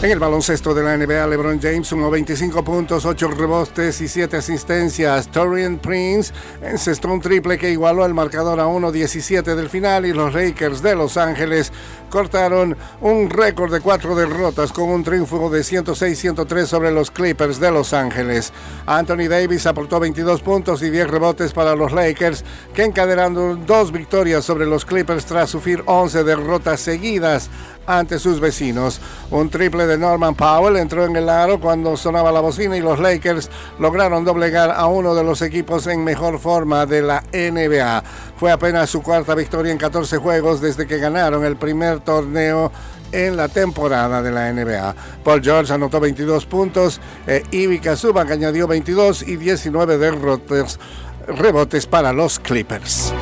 En el baloncesto de la NBA, LeBron James sumó 25 puntos, 8 rebotes y 7 asistencias. Torian Prince encestó un triple que igualó el marcador a 1-17 del final y los Lakers de Los Ángeles cortaron un récord de 4 derrotas con un triunfo de 106-103 sobre los Clippers de Los Ángeles. Anthony Davis aportó 22 puntos y 10 rebotes para los Lakers, que encadenando dos victorias sobre los Clippers tras sufrir 11 derrotas seguidas ante sus vecinos. Un triple de Norman Powell entró en el aro cuando sonaba la bocina y los Lakers lograron doblegar a uno de los equipos en mejor forma de la NBA. Fue apenas su cuarta victoria en 14 juegos desde que ganaron el primer torneo en la temporada de la NBA. Paul George anotó 22 puntos, e Ivica Subak añadió 22 y 19 derrotes, rebotes para los Clippers.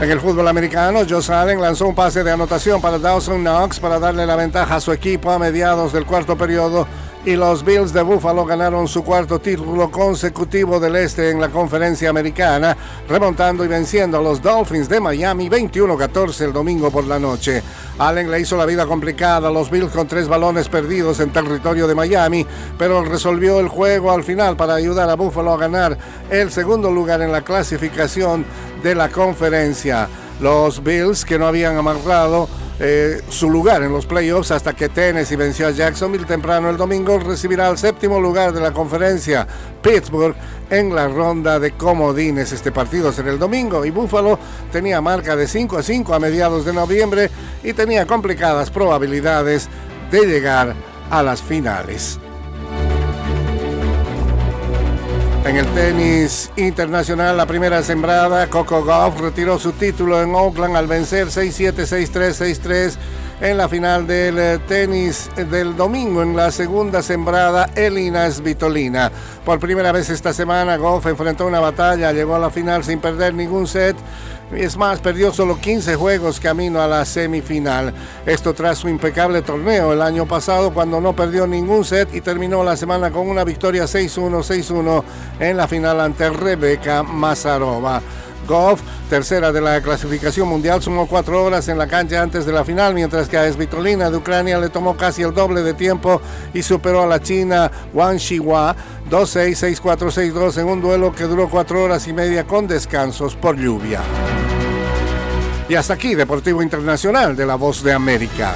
En el fútbol americano, Josh Allen lanzó un pase de anotación para Dawson Knox para darle la ventaja a su equipo a mediados del cuarto periodo y los Bills de Buffalo ganaron su cuarto título consecutivo del Este en la conferencia americana, remontando y venciendo a los Dolphins de Miami 21-14 el domingo por la noche. Allen le hizo la vida complicada a los Bills con tres balones perdidos en territorio de Miami, pero resolvió el juego al final para ayudar a Buffalo a ganar el segundo lugar en la clasificación de la conferencia. Los Bills, que no habían amarrado eh, su lugar en los playoffs hasta que Tennessee venció a Jacksonville temprano el domingo, recibirá el séptimo lugar de la conferencia Pittsburgh en la ronda de comodines. Este partido será el domingo y Buffalo tenía marca de 5 a 5 a mediados de noviembre y tenía complicadas probabilidades de llegar a las finales. En el tenis internacional, la primera sembrada, Coco Gauff retiró su título en Oakland al vencer 6-7, 6-3, 6-3 en la final del eh, tenis del domingo en la segunda sembrada Elina Svitolina. Por primera vez esta semana, Goff enfrentó una batalla, llegó a la final sin perder ningún set es más, perdió solo 15 juegos camino a la semifinal. Esto tras su impecable torneo el año pasado cuando no perdió ningún set y terminó la semana con una victoria 6-1, 6-1 en la final ante Rebeca Mazarova. Goff, tercera de la clasificación mundial, sumó cuatro horas en la cancha antes de la final, mientras que a Svitolina de Ucrania le tomó casi el doble de tiempo y superó a la china Wang Shihua 2-6, 6-4, 6-2 en un duelo que duró cuatro horas y media con descansos por lluvia. Y hasta aquí, Deportivo Internacional de la Voz de América.